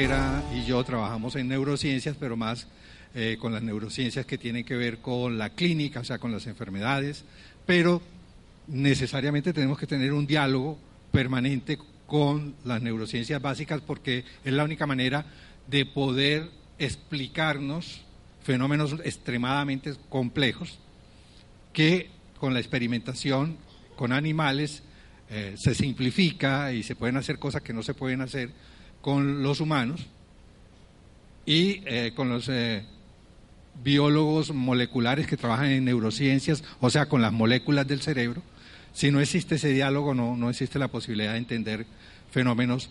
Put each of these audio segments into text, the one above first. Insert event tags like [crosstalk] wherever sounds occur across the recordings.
y yo trabajamos en neurociencias, pero más eh, con las neurociencias que tienen que ver con la clínica, o sea, con las enfermedades, pero necesariamente tenemos que tener un diálogo permanente con las neurociencias básicas porque es la única manera de poder explicarnos fenómenos extremadamente complejos que con la experimentación con animales eh, se simplifica y se pueden hacer cosas que no se pueden hacer con los humanos y eh, con los eh, biólogos moleculares que trabajan en neurociencias, o sea, con las moléculas del cerebro. Si no existe ese diálogo, no, no existe la posibilidad de entender fenómenos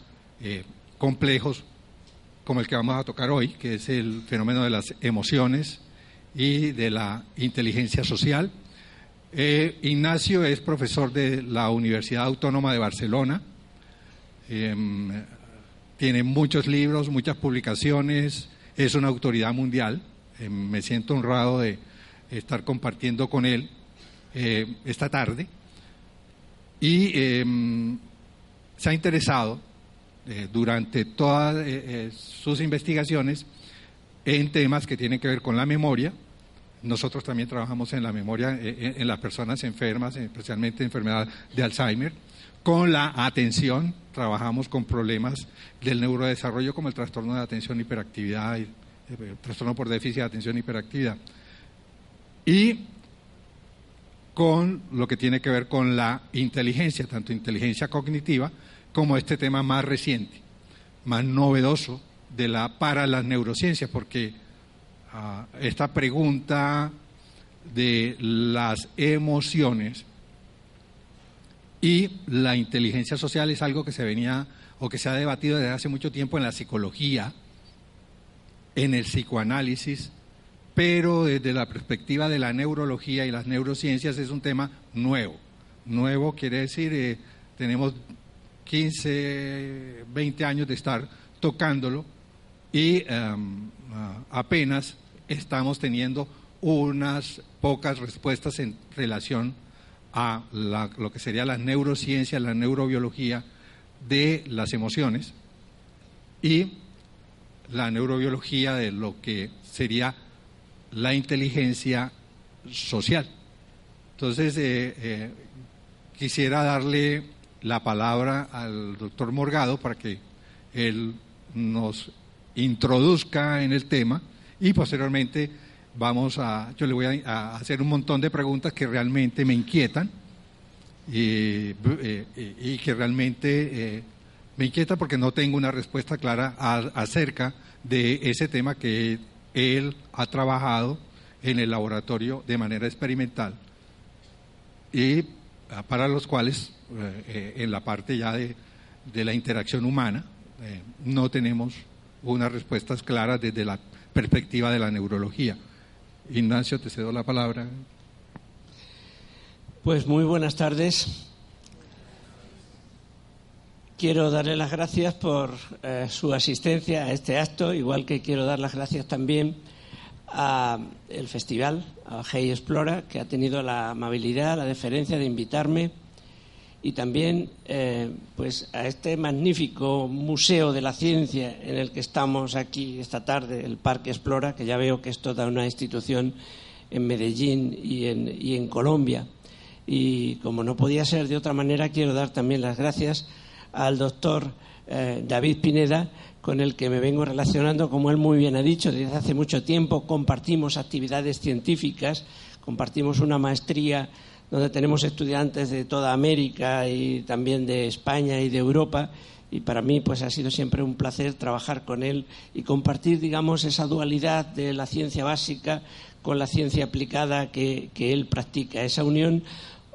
complejos como el que vamos a tocar hoy, que es el fenómeno de las emociones y de la inteligencia social. Eh, Ignacio es profesor de la Universidad Autónoma de Barcelona. Em, tiene muchos libros, muchas publicaciones, es una autoridad mundial. Em, me siento honrado de estar compartiendo con él eh, esta tarde. Y em, se ha interesado eh, durante todas eh, eh, sus investigaciones en temas que tienen que ver con la memoria. Nosotros también trabajamos en la memoria en, las personas enfermas, especialmente enfermedad de Alzheimer. Con la atención, trabajamos con problemas del neurodesarrollo como el trastorno de atención hiperactividad, el trastorno por déficit de atención hiperactividad. Y con lo que tiene que ver con la inteligencia, tanto inteligencia cognitiva como este tema más reciente, más novedoso de la, para las neurociencias, porque ah, esta pregunta de las emociones y la inteligencia social es algo que se venía o que se ha debatido desde hace mucho tiempo en la psicología, en el psicoanálisis, pero desde la perspectiva de la neurología y las neurociencias es un tema nuevo. Nuevo quiere decir, eh, tenemos 15, 20 años de estar tocándolo y em, apenas estamos teniendo unas pocas respuestas en relación a lo que sería la neurociencia, la neurobiología de las emociones y la neurobiología de lo que sería la inteligencia social. Entonces, eh, eh, quisiera darle la palabra al doctor Morgado para que él nos introduzca en el tema y posteriormente vamos a, yo le voy a, hacer un montón de preguntas que realmente me inquietan y, eh, que realmente eh, me inquieta porque no tengo una respuesta clara acerca de ese tema que él ha trabajado en el laboratorio de manera experimental y ah, para los cuales eh, eh, en la parte ya de, la interacción humana, eh, no tenemos unas respuestas claras desde la perspectiva de la neurología. Ignacio, te cedo la palabra. Pues muy buenas tardes. Quiero darle las gracias por su asistencia a este acto, igual que quiero dar las gracias también al festival, a Hey Explora, que ha tenido la amabilidad, la deferencia de invitarme y también eh, pues a este magnífico museo de la ciencia en el que estamos aquí esta tarde, el Parque Explora, que ya veo que es toda una institución en Medellín y en, y en Colombia. Y como no podía ser de otra manera, quiero dar también las gracias al doctor eh, David Pineda, con el que me vengo relacionando, como él muy bien ha dicho, desde hace mucho tiempo compartimos actividades científicas, compartimos una maestría donde tenemos estudiantes de toda América y también de España y de Europa. Y para mí, pues ha sido siempre un placer trabajar con él y compartir, digamos, esa dualidad de la ciencia básica con la ciencia aplicada que, él practica. Esa unión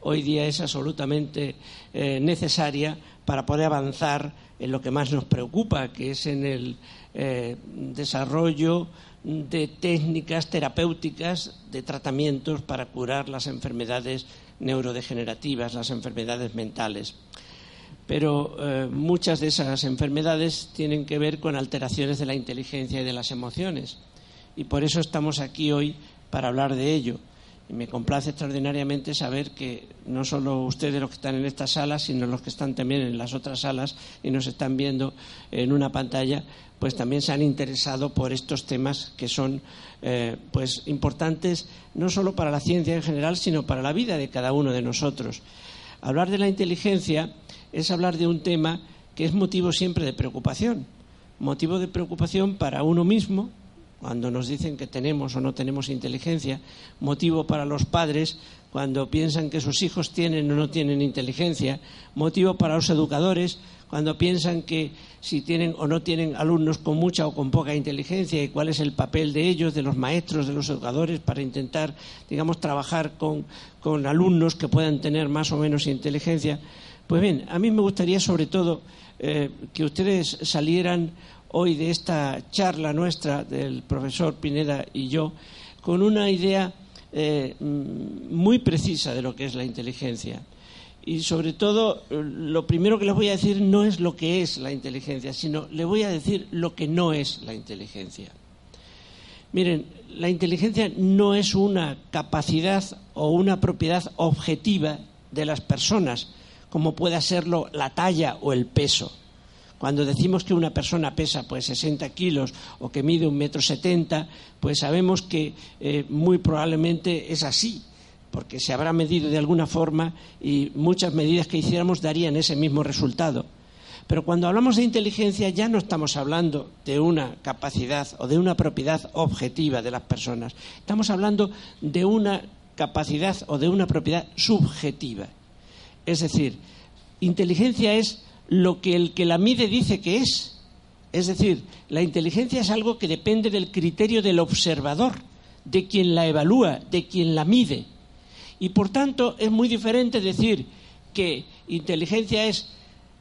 hoy día es absolutamente eh, necesaria para poder avanzar en lo que más nos preocupa, que es en el eh, desarrollo de técnicas terapéuticas de tratamientos para curar las enfermedades neurodegenerativas, las enfermedades mentales. Pero eh, muchas de esas enfermedades tienen que ver con alteraciones de la inteligencia y de las emociones. Y por eso estamos aquí hoy para hablar de ello. Me complace extraordinariamente saber que no solo ustedes los que están en esta sala, sino los que están también en las otras salas y nos están viendo en una pantalla, pues también se han interesado por estos temas que son eh, pues importantes no solo para la ciencia en general, sino para la vida de cada uno de nosotros. Hablar de la inteligencia es hablar de un tema que es motivo siempre de preocupación, motivo de preocupación para uno mismo, cuando nos dicen que tenemos o no tenemos inteligencia, motivo para los padres cuando piensan que sus hijos tienen o no tienen inteligencia, motivo para los educadores cuando piensan que si tienen o no tienen alumnos con mucha o con poca inteligencia y cuál es el papel de ellos, de los maestros, de los educadores, para intentar, digamos, trabajar con, alumnos que puedan tener más o menos inteligencia. Pues bien, a mí me gustaría sobre todo eh, que ustedes salieran hoy de esta charla nuestra del profesor Pineda y yo con una idea eh, mm, muy precisa de lo que es la inteligencia. Y sobre todo, lo primero que les voy a decir no es lo que es la inteligencia, sino le voy a decir lo que no es la inteligencia. Miren, la inteligencia no es una capacidad o una propiedad objetiva de las personas, como pueda serlo la talla o el peso. Cuando decimos que una persona pesa pues 60 kilos o que mide un metro setenta, pues sabemos que eh, muy probablemente es así, porque se habrá medido de alguna forma y muchas medidas que hiciéramos darían ese mismo resultado. Pero cuando hablamos de inteligencia ya no estamos hablando de una capacidad o de una propiedad objetiva de las personas. Estamos hablando de una capacidad o de una propiedad subjetiva. Es decir, inteligencia es lo que el que la mide dice que es. Es decir, la inteligencia es algo que depende del criterio del observador, de quien la evalúa, de quien la mide. Y por tanto es muy diferente decir que inteligencia es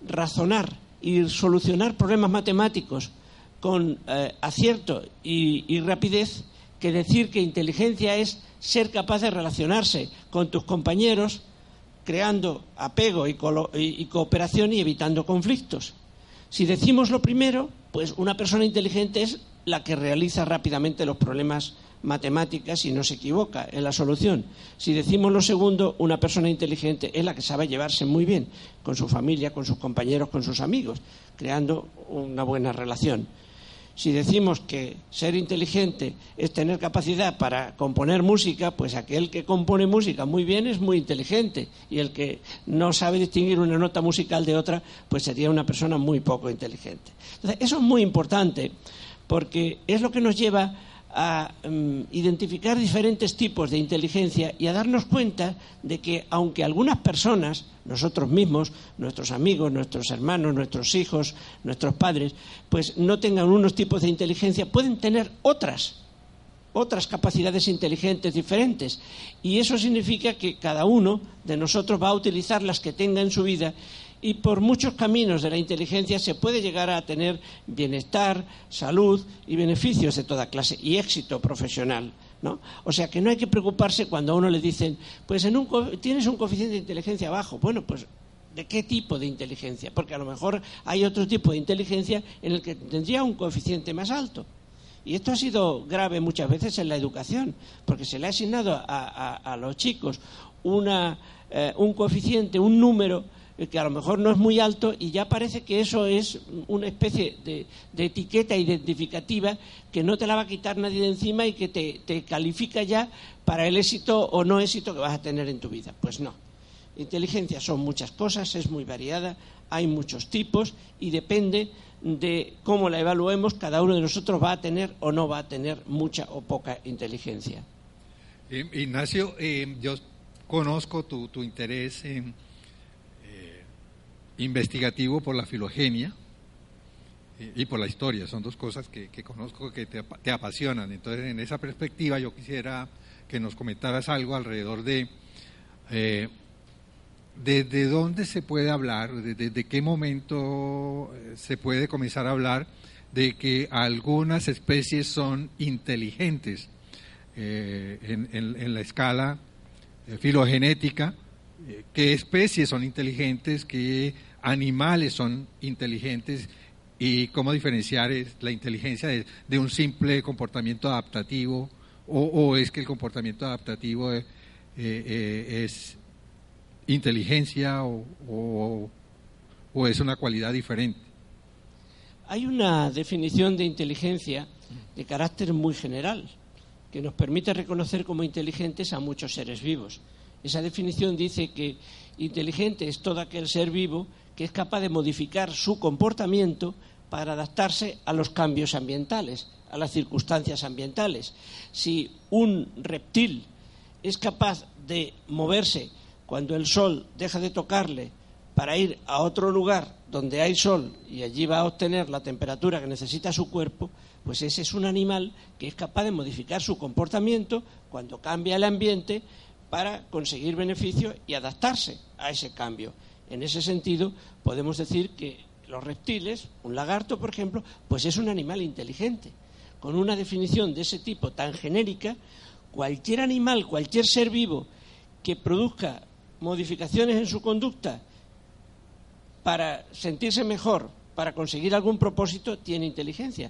razonar y solucionar problemas matemáticos con eh, acierto y rapidez que decir que inteligencia es ser capaz de relacionarse con tus compañeros creando apego y, cooperación y evitando conflictos. Si decimos lo primero, pues una persona inteligente es la que realiza rápidamente los problemas matemáticos y no se equivoca en la solución. Si decimos lo segundo, una persona inteligente es la que sabe llevarse muy bien con su familia, con sus compañeros, con sus amigos, creando una buena relación. Si decimos que ser inteligente es tener capacidad para componer música, pues aquel que compone música muy bien es muy inteligente y el que no sabe distinguir una nota musical de otra, pues sería una persona muy poco inteligente. Entonces, eso es muy importante porque es lo que nos lleva a mm, identificar diferentes tipos de inteligencia y a darnos cuenta de que aunque algunas personas, nosotros mismos, nuestros amigos, nuestros hermanos, nuestros hijos, nuestros padres, pues no tengan unos tipos de inteligencia, pueden tener otras, otras capacidades inteligentes diferentes. Y eso significa que cada uno de nosotros va a utilizar las que tenga en su vida y por muchos caminos de la inteligencia se puede llegar a tener bienestar, salud y beneficios de toda clase y éxito profesional. ¿no? O sea que no hay que preocuparse cuando a uno le dicen, pues en un, tienes un coeficiente de inteligencia bajo. Bueno, pues ¿de qué tipo de inteligencia? Porque a lo mejor hay otro tipo de inteligencia en el que tendría un coeficiente más alto. Y esto ha sido grave muchas veces en la educación, porque se le ha asignado a, los chicos una, eh, un coeficiente, un número que a lo mejor no es muy alto y ya parece que eso es una especie de, etiqueta identificativa que no te la va a quitar nadie de encima y que te, califica ya para el éxito o no éxito que vas a tener en tu vida. Pues no. Inteligencia son muchas cosas, es muy variada, hay muchos tipos y depende de cómo la evaluemos, cada uno de nosotros va a tener o no va a tener mucha o poca inteligencia. Eh, Ignacio, eh, yo conozco tu, tu interés en investigativo por la filogenia y, por la historia. Son dos cosas que, conozco que te, apasionan. Entonces, en esa perspectiva, yo quisiera que nos comentaras algo alrededor de eh, desde dónde se puede hablar, desde qué momento eh, se puede comenzar a hablar de que algunas especies son inteligentes eh, en, la escala filogenética qué especies son inteligentes, qué animales son inteligentes y cómo diferenciar la inteligencia de, un simple comportamiento adaptativo o, es que el comportamiento adaptativo eh, eh, es inteligencia o es una cualidad diferente. Hay una definición de inteligencia de carácter muy general que nos permite reconocer como inteligentes a muchos seres vivos. Esa definición dice que inteligente es todo aquel ser vivo que es capaz de modificar su comportamiento para adaptarse a los cambios ambientales, a las circunstancias ambientales. Si un reptil es capaz de moverse cuando el sol deja de tocarle para ir a otro lugar donde hay sol y allí va a obtener la temperatura que necesita su cuerpo, pues ese es un animal que es capaz de modificar su comportamiento cuando cambia el ambiente para conseguir beneficio y adaptarse a ese cambio. En ese sentido, podemos decir que los reptiles, un lagarto, por ejemplo, pues es un animal inteligente. Con una definición de ese tipo tan genérica, cualquier animal, cualquier ser vivo que produzca modificaciones en su conducta para sentirse mejor, para conseguir algún propósito, tiene inteligencia.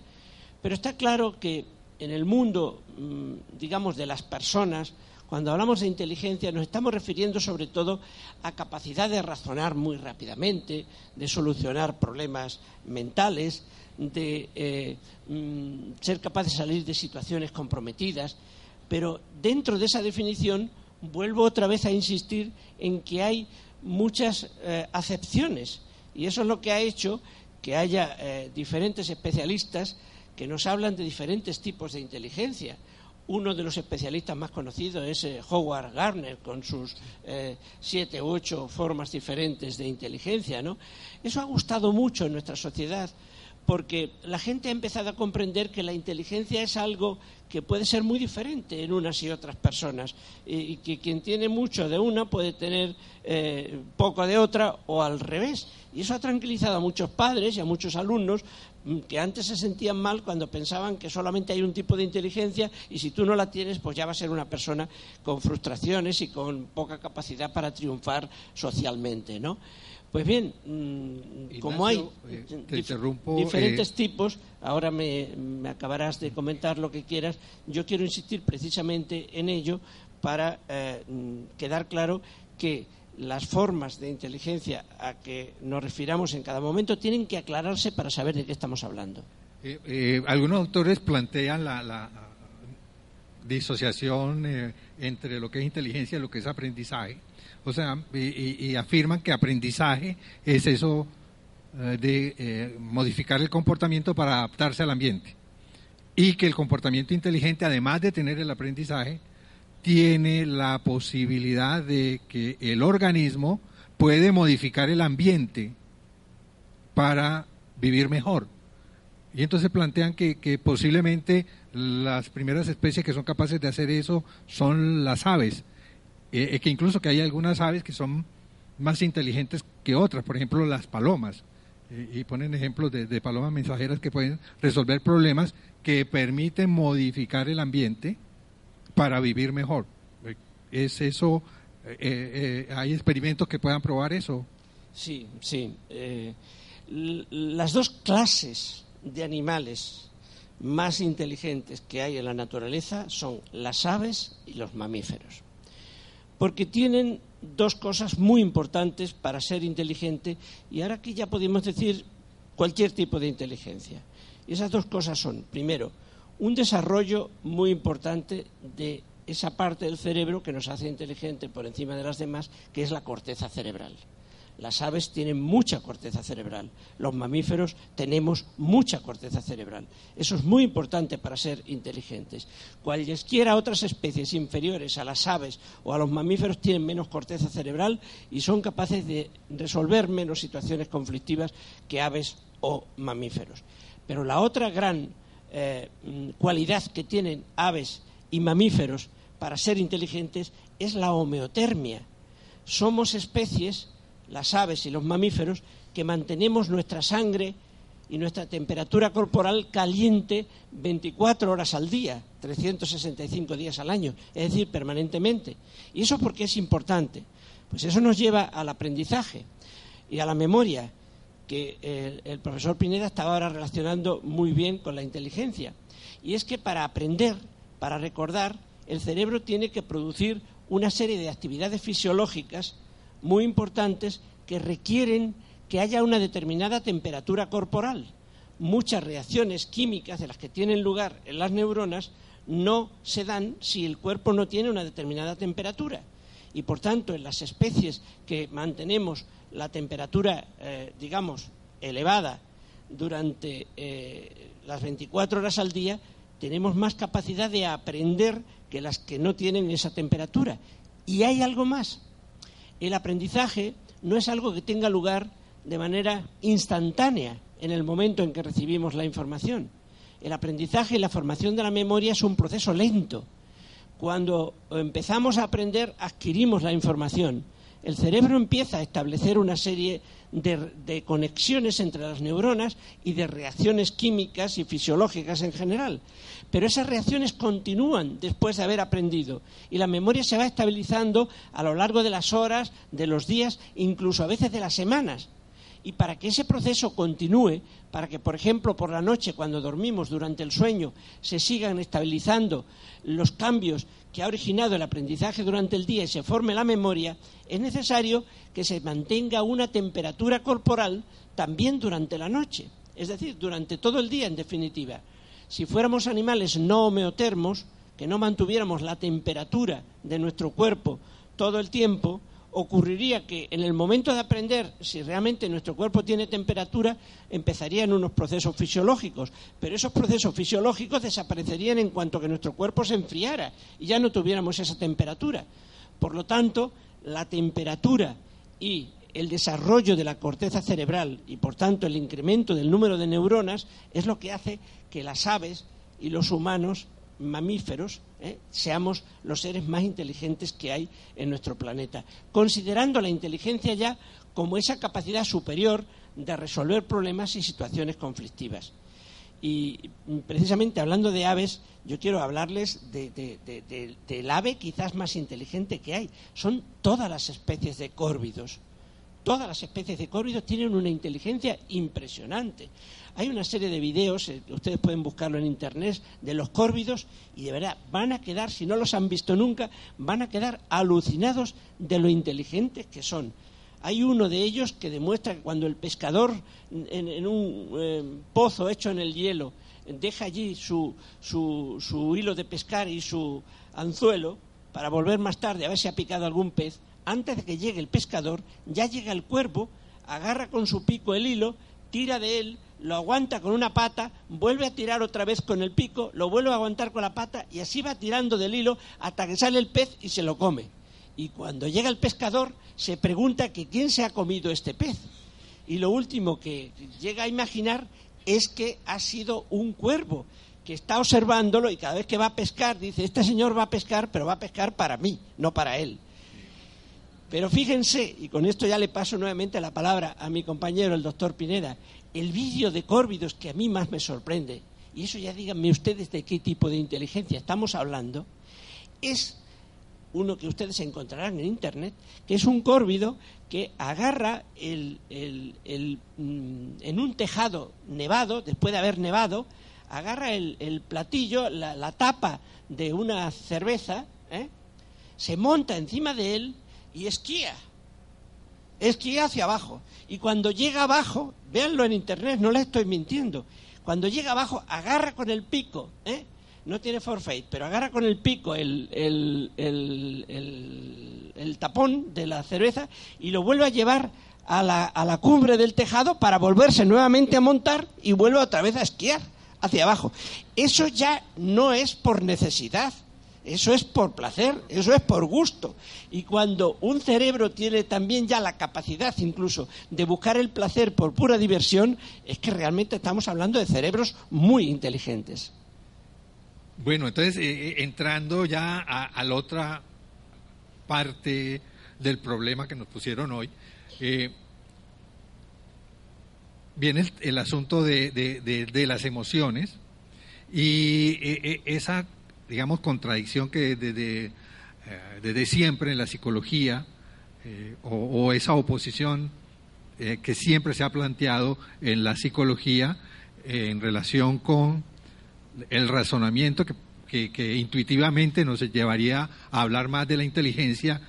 Pero está claro que en el mundo, mm, digamos, de las personas, cuando hablamos de inteligencia nos estamos refiriendo sobre todo a capacidad de razonar muy rápidamente, de solucionar problemas mentales, de eh, mm, ser capaz de salir de situaciones comprometidas. Pero dentro de esa definición vuelvo otra vez a insistir en que hay muchas eh, acepciones y eso es lo que ha hecho que haya eh, diferentes especialistas que nos hablan de diferentes tipos de inteligencia. Uno de los especialistas más conocidos es eh, Howard Gardner, con sus siete u ocho formas diferentes de inteligencia. ¿no? Eso ha gustado mucho en nuestra sociedad porque la gente ha empezado a comprender que la inteligencia es algo que puede ser muy diferente en unas y otras personas y, que quien tiene mucho de una puede tener eh, poco de otra o al revés. Y eso ha tranquilizado a muchos padres y a muchos alumnos mm, que antes se sentían mal cuando pensaban que solamente hay un tipo de inteligencia y si tú no la tienes, pues ya va a ser una persona con frustraciones y con poca capacidad para triunfar socialmente, ¿no? Pues bien, mm, como hay eh, diferentes eh, tipos, ahora me, acabarás de comentar lo que quieras, yo quiero insistir precisamente en ello para eh, mm, quedar claro que las formas de inteligencia a que nos refiramos en cada momento tienen que aclararse para saber de qué estamos hablando. algunos autores plantean la disociación entre lo que es inteligencia y lo que es aprendizaje o sea, y, afirman que aprendizaje es eso eh, de eh, modificar el comportamiento para adaptarse al ambiente. Y que el comportamiento inteligente, además de tener el aprendizaje, tiene la posibilidad de que el organismo puede modificar el ambiente para vivir mejor. Y entonces plantean que, que, posiblemente las primeras especies que son capaces de hacer eso son las aves, eh, que incluso que hay algunas aves que son más inteligentes que otras, por ejemplo las palomas, eh, y ponen ejemplos de, palomas mensajeras que pueden resolver problemas que permiten modificar el ambiente para vivir mejor. Eh, ¿Es eso? ¿Hay experimentos que puedan probar eso? Sí, sí. las dos clases de animales más inteligentes que hay en la naturaleza son las aves y los mamíferos porque tienen dos cosas muy importantes para ser inteligente y ahora aquí ya podemos decir cualquier tipo de inteligencia. Y esas dos cosas son, primero, un desarrollo muy importante de esa parte del cerebro que nos hace inteligente por encima de las demás, que es la corteza cerebral. Las aves tienen mucha corteza cerebral, los mamíferos tenemos mucha corteza cerebral. Eso es muy importante para ser inteligentes. Cualesquiera otras especies inferiores a las aves o a los mamíferos tienen menos corteza cerebral y son capaces de resolver menos situaciones conflictivas que aves o mamíferos. Pero la otra gran eh, cualidad que tienen aves y mamíferos para ser inteligentes es la homeotermia. Somos especies las aves y los mamíferos, que mantenemos nuestra sangre y nuestra temperatura corporal caliente 24 horas al día, 365 días al año, es decir, permanentemente. ¿Y eso por qué es importante? Pues eso nos lleva al aprendizaje y a la memoria, que el, el profesor Pineda estaba ahora relacionando muy bien con la inteligencia. Y es que para aprender, para recordar, el cerebro tiene que producir una serie de actividades fisiológicas muy importantes que requieren que haya una determinada temperatura corporal. Muchas reacciones químicas de las que tienen lugar en las neuronas no se dan si el cuerpo no tiene una determinada temperatura. Y por tanto, en las especies que mantenemos la temperatura, eh, digamos, elevada durante eh, las 24 horas al día, tenemos más capacidad de aprender que las que no tienen esa temperatura. Y hay algo más. El aprendizaje no es algo que tenga lugar de manera instantánea en el momento en que recibimos la información. El aprendizaje y la formación de la memoria es un proceso lento. Cuando empezamos a aprender, adquirimos la información. El cerebro empieza a establecer una serie de, conexiones entre las neuronas y de reacciones químicas y fisiológicas en general. Pero esas reacciones continúan después de haber aprendido y la memoria se va estabilizando a lo largo de las horas, de los días, incluso a veces de las semanas. Y para que ese proceso continúe, para que, por ejemplo, por la noche, cuando dormimos durante el sueño, se sigan estabilizando los cambios que ha originado el aprendizaje durante el día y se forme la memoria, es necesario que se mantenga una temperatura corporal también durante la noche, es decir, durante todo el día, en definitiva. Si fuéramos animales no homeotermos, que no mantuviéramos la temperatura de nuestro cuerpo todo el tiempo, ocurriría que en el momento de aprender, si realmente nuestro cuerpo tiene temperatura, empezarían unos procesos fisiológicos, pero esos procesos fisiológicos desaparecerían en cuanto que nuestro cuerpo se enfriara y ya no tuviéramos esa temperatura. Por lo tanto, la temperatura y el desarrollo de la corteza cerebral y, por tanto, el incremento del número de neuronas es lo que hace que las aves y los humanos mamíferos ¿eh? seamos los seres más inteligentes que hay en nuestro planeta, considerando la inteligencia ya como esa capacidad superior de resolver problemas y situaciones conflictivas. Y precisamente hablando de aves, yo quiero hablarles del ave quizás más inteligente que hay. Son todas las especies de córvidos. Todas las especies de córvidos tienen una inteligencia impresionante. Hay una serie de videos, eh, ustedes pueden buscarlo en internet, de los córvidos y de verdad van a quedar, si no los han visto nunca, van a quedar alucinados de lo inteligentes que son. Hay uno de ellos que demuestra que cuando el pescador en, un eh, pozo hecho en el hielo deja allí su, su, su hilo de pescar y su anzuelo para volver más tarde a ver si ha picado algún pez, antes de que llegue el pescador, ya llega el cuervo, agarra con su pico el hilo, tira de él, lo aguanta con una pata, vuelve a tirar otra vez con el pico, lo vuelve a aguantar con la pata y así va tirando del hilo hasta que sale el pez y se lo come. Y cuando llega el pescador se pregunta que quién se ha comido este pez. Y lo último que llega a imaginar es que ha sido un cuervo que está observándolo y cada vez que va a pescar dice, este señor va a pescar, pero va a pescar para mí, no para él. Pero fíjense, y con esto ya le paso nuevamente la palabra a mi compañero, el doctor Pineda, el vídeo de Córvidos que a mí más me sorprende, y eso ya díganme ustedes de qué tipo de inteligencia estamos hablando, es uno que ustedes encontrarán en Internet, que es un córvido que agarra el, mm, en un tejado nevado, después de haber nevado, agarra el, platillo, la, tapa de una cerveza, ¿eh? se monta encima de él y esquía. Esquía hacia abajo. Y cuando llega abajo, véanlo en internet, no le estoy mintiendo. Cuando llega abajo, agarra con el pico, ¿eh? no tiene forfeit, pero agarra con el pico el, el, el, tapón de la cerveza y lo vuelve a llevar a la, a la cumbre del tejado para volverse nuevamente a montar y vuelve otra vez a esquiar hacia abajo. Eso ya no es por necesidad, eso es por placer, eso es por gusto. Y cuando un cerebro tiene también ya la capacidad incluso de buscar el placer por pura diversión, es que realmente estamos hablando de cerebros muy inteligentes. Bueno, entonces, eh, eh, entrando ya a, la otra parte del problema que nos pusieron hoy, eh, viene el, asunto de, de, las emociones y esa digamos, contradicción que desde, eh, siempre en la psicología, eh, o, esa oposición eh, que siempre se ha planteado en la psicología en relación con el razonamiento que, que, intuitivamente nos llevaría a hablar más de la inteligencia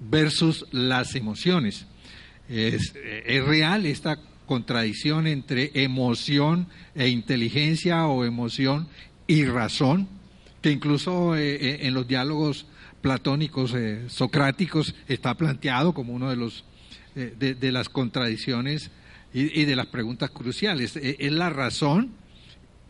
versus las emociones. Es, es, real esta contradicción entre emoción e inteligencia o emoción y razón, que incluso eh, eh, en los diálogos platónicos eh, socráticos está planteado como uno de los de, las contradicciones y, de las preguntas cruciales. Es la razón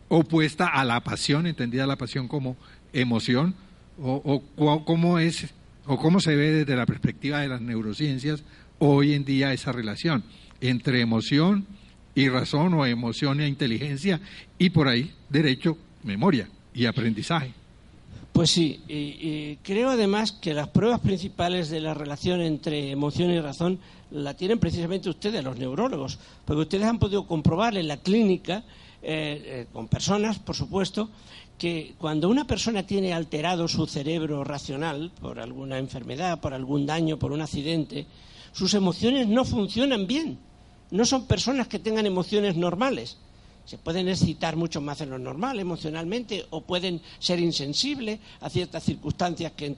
opuesta a la pasión, entendida la pasión como emoción, o, cómo es o cómo se ve desde la perspectiva de las neurociencias hoy en día esa relación entre emoción y razón o emoción e inteligencia y por ahí derecho, memoria y aprendizaje. Pues sí, y, creo además que las pruebas principales de la relación entre emoción y razón la tienen precisamente ustedes, los neurólogos, porque ustedes han podido comprobar en la clínica, eh, eh, con personas, por supuesto, que cuando una persona tiene alterado su cerebro racional por alguna enfermedad, por algún daño, por un accidente, sus emociones no funcionan bien. No son personas que tengan emociones normales se pueden excitar mucho más de lo normal emocionalmente o pueden ser insensibles a ciertas circunstancias que en,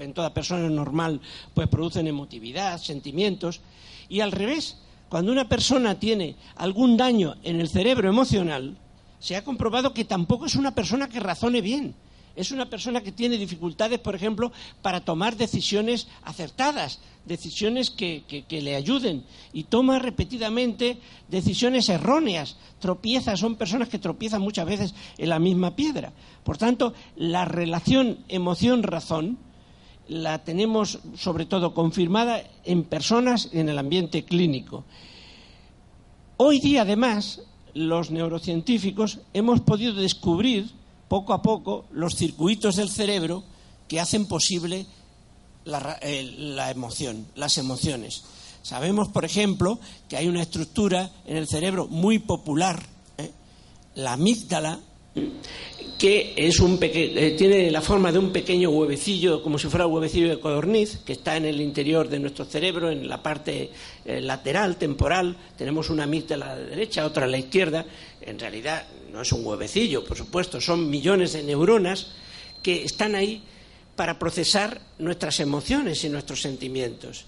en toda persona normal pues producen emotividad, sentimientos. Y al revés, cuando una persona tiene algún daño en el cerebro emocional, se ha comprobado que tampoco es una persona que razone bien es una persona que tiene dificultades, por ejemplo, para tomar decisiones acertadas, decisiones que, le ayuden y toma repetidamente decisiones erróneas, tropieza, son personas que tropiezan muchas veces en la misma piedra. Por tanto, la relación emoción-razón la tenemos sobre todo confirmada en personas en el ambiente clínico. Hoy día, además, los neurocientíficos hemos podido descubrir poco a poco los circuitos del cerebro que hacen posible la, eh, emoción, las emociones. Sabemos, por ejemplo, que hay una estructura en el cerebro muy popular, ¿eh? la amígdala, que es un eh, tiene la forma de un pequeño huevecillo, como si fuera un huevecillo de codorniz, que está en el interior de nuestro cerebro, en la parte eh, lateral, temporal. Tenemos una amígdala a la derecha, otra a la izquierda. En realidad no es un huevecillo, por supuesto, son millones de neuronas que están ahí para procesar nuestras emociones y nuestros sentimientos.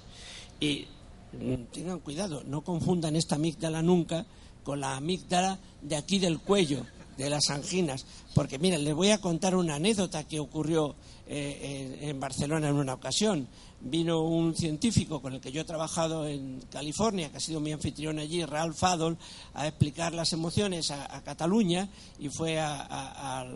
Y mm, tengan cuidado, no confundan esta amígdala nunca con la amígdala de aquí del cuello de las anginas. Porque, miren, les voy a contar una anécdota que ocurrió eh, en, Barcelona en una ocasión. Vino un científico con el que yo he trabajado en California, que ha sido mi anfitrión allí, Ralph Fadol, a explicar las emociones a, Cataluña y fue a, a,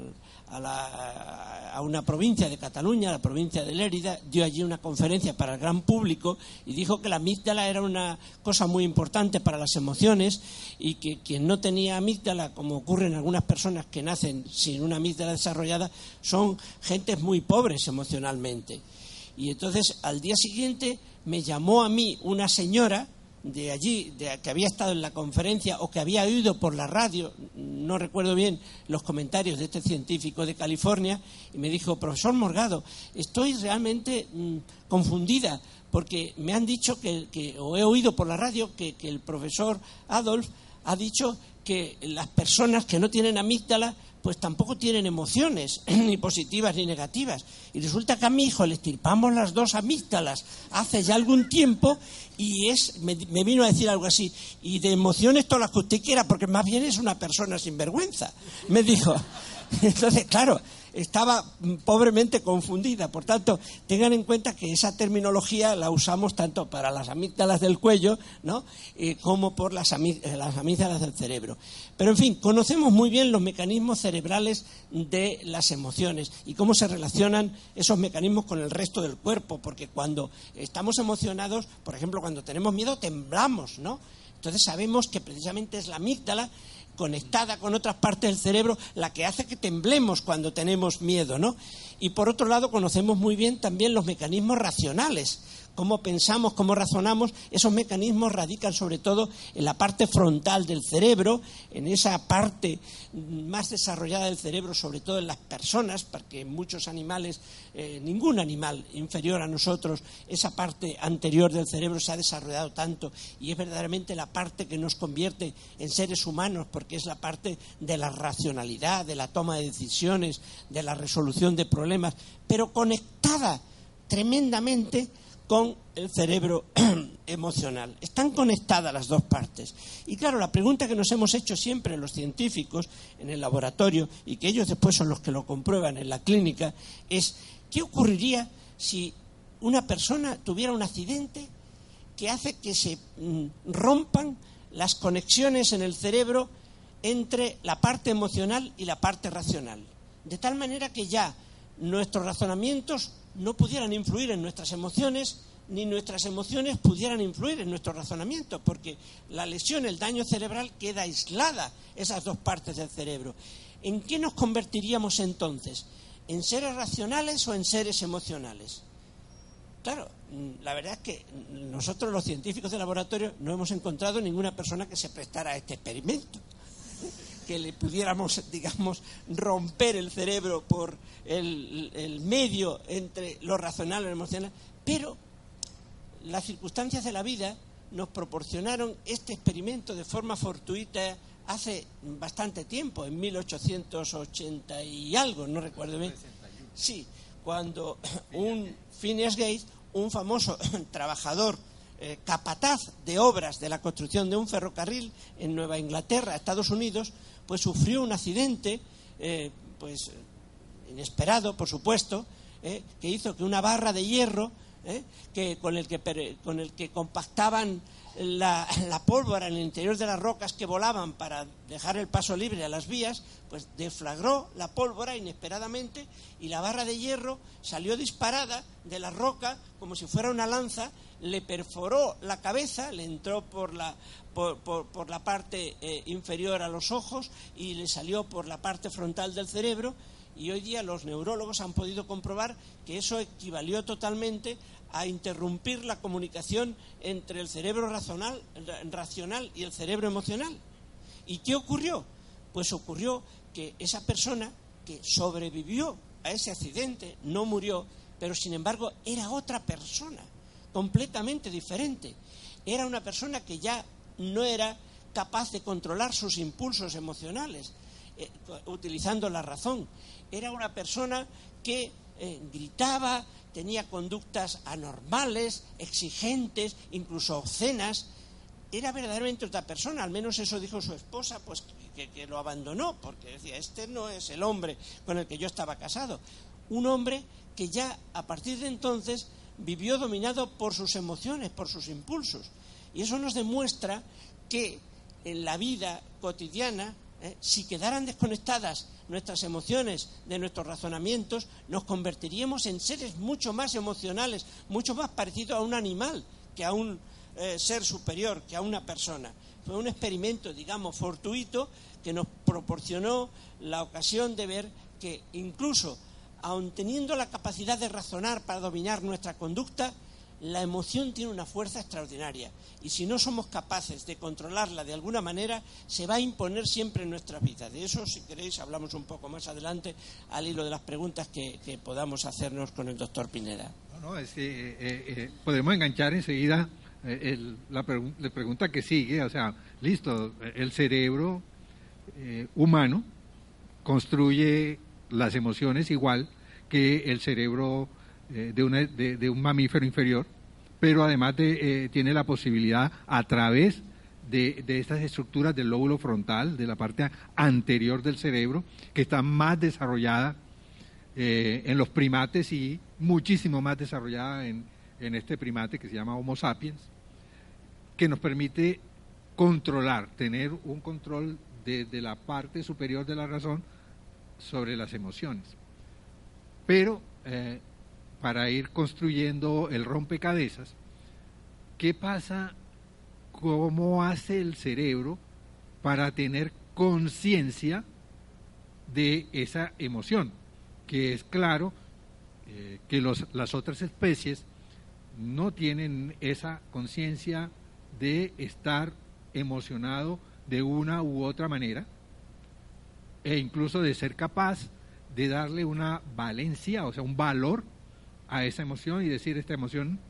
una provincia de Cataluña, la provincia de Lérida, dio allí una conferencia para el gran público y dijo que la amígdala era una cosa muy importante para las emociones y que quien no tenía amígdala, como ocurre algunas personas que nacen sin una amígdala desarrollada, son gentes muy pobres emocionalmente. Y entonces al día siguiente me llamó a mí una señora de allí, de, que había estado en la conferencia o que había oído por la radio, no recuerdo bien los comentarios de este científico de California, y me dijo, profesor Morgado, estoy realmente mm, confundida porque me han dicho que, o he oído por la radio que, que el profesor Adolf ha dicho que las personas que no tienen amígdala pues tampoco tienen emociones, [clears throat] ni positivas ni negativas. Y resulta que a mi hijo le estirpamos las dos amígdalas hace ya algún tiempo y es, me, me, vino a decir algo así, y de emociones todas las que usted quiera, porque más bien es una persona sin vergüenza. Me dijo. [laughs] Entonces, claro, estaba pobremente confundida. Por tanto, tengan en cuenta que esa terminología la usamos tanto para las amígdalas del cuello ¿no? Eh, como por las, las amígdalas del cerebro. Pero, en fin, conocemos muy bien los mecanismos cerebrales de las emociones y cómo se relacionan esos mecanismos con el resto del cuerpo, porque cuando estamos emocionados, por ejemplo, cuando tenemos miedo, temblamos, ¿no? Entonces sabemos que precisamente es la amígdala conectada con otras partes del cerebro la que hace que temblemos cuando tenemos miedo, ¿no? Y por otro lado, conocemos muy bien también los mecanismos racionales cómo pensamos, cómo razonamos, esos mecanismos radican sobre todo en la parte frontal del cerebro, en esa parte más desarrollada del cerebro, sobre todo en las personas, porque muchos animales, eh, ningún animal inferior a nosotros, esa parte anterior del cerebro se ha desarrollado tanto y es verdaderamente la parte que nos convierte en seres humanos, porque es la parte de la racionalidad, de la toma de decisiones, de la resolución de problemas, pero conectada tremendamente con el cerebro [clears throat] emocional. Están conectadas las dos partes. Y claro, la pregunta que nos hemos hecho siempre los científicos en el laboratorio y que ellos después son los que lo comprueban en la clínica es ¿qué ocurriría si una persona tuviera un accidente que hace que se mm, rompan las conexiones en el cerebro entre la parte emocional y la parte racional? De tal manera que ya nuestros razonamientos no pudieran influir en nuestras emociones, ni nuestras emociones pudieran influir en nuestro razonamiento, porque la lesión, el daño cerebral queda aislada, esas dos partes del cerebro. ¿En qué nos convertiríamos entonces? ¿En seres racionales o en seres emocionales? Claro, la verdad es que nosotros los científicos de laboratorio no hemos encontrado ninguna persona que se prestara a este experimento que le pudiéramos, [laughs] digamos, romper el cerebro por el, medio entre lo racional y lo emocional, pero las circunstancias de la vida nos proporcionaron este experimento de forma fortuita hace bastante tiempo, en 1880 y algo, no recuerdo bien. Sí, cuando [laughs] un Phineas Gates, un famoso [laughs] trabajador eh, capataz de obras de la construcción de un ferrocarril en Nueva Inglaterra, Estados Unidos, pues sufrió un accidente, eh, pues inesperado, por supuesto, eh, que hizo que una barra de hierro, eh, que, con, el que, con el que compactaban la, pólvora en el interior de las rocas que volaban para dejar el paso libre a las vías, pues deflagró la pólvora inesperadamente y la barra de hierro salió disparada de la roca como si fuera una lanza, le perforó la cabeza, le entró por la, por, la parte eh, inferior a los ojos y le salió por la parte frontal del cerebro y hoy día los neurólogos han podido comprobar que eso equivalió totalmente a interrumpir la comunicación entre el cerebro racional, y el cerebro emocional. ¿Y qué ocurrió? Pues ocurrió que esa persona que sobrevivió a ese accidente no murió, pero sin embargo era otra persona, completamente diferente. Era una persona que ya no era capaz de controlar sus impulsos emocionales, eh, utilizando la razón. Era una persona que eh, gritaba, tenía conductas anormales, exigentes, incluso obscenas. Era verdaderamente otra persona, al menos eso dijo su esposa, pues que, que lo abandonó, porque decía, este no es el hombre con el que yo estaba casado. Un hombre que ya a partir de entonces vivió dominado por sus emociones, por sus impulsos. Y eso nos demuestra que en la vida cotidiana ¿eh? si quedaran desconectadas nuestras emociones de nuestros razonamientos, nos convertiríamos en seres mucho más emocionales, mucho más parecidos a un animal que a un eh, ser superior, que a una persona. Fue un experimento, digamos, fortuito que nos proporcionó la ocasión de ver que incluso, aun teniendo la capacidad de razonar para dominar nuestra conducta, la emoción tiene una fuerza extraordinaria y si no somos capaces de controlarla de alguna manera, se va a imponer siempre en nuestra vida. De eso, si queréis, hablamos un poco más adelante al hilo de las preguntas que, podamos hacernos con el doctor Pineda. No, es que eh, eh, podemos enganchar enseguida eh, la, pregunta que sigue, o sea, listo, el cerebro humano construye las emociones igual que el cerebro de, de, un mamífero inferior, pero además de, eh, tiene la posibilidad a través de, estas estructuras del lóbulo frontal, de la parte anterior del cerebro, que está más desarrollada eh, en los primates y muchísimo más desarrollada en, en este primate que se llama Homo sapiens, que nos permite controlar, tener un control desde la parte superior de la razón sobre las emociones. Pero eh, para ir construyendo el rompecabezas, ¿qué pasa? ¿Cómo hace el cerebro para tener conciencia de esa emoción? Que es claro eh, que los, las otras especies no tienen esa conciencia de estar emocionado de una u otra manera e incluso de ser capaz de darle una valencia, o sea, un valor a esa emoción y decir esta emoción,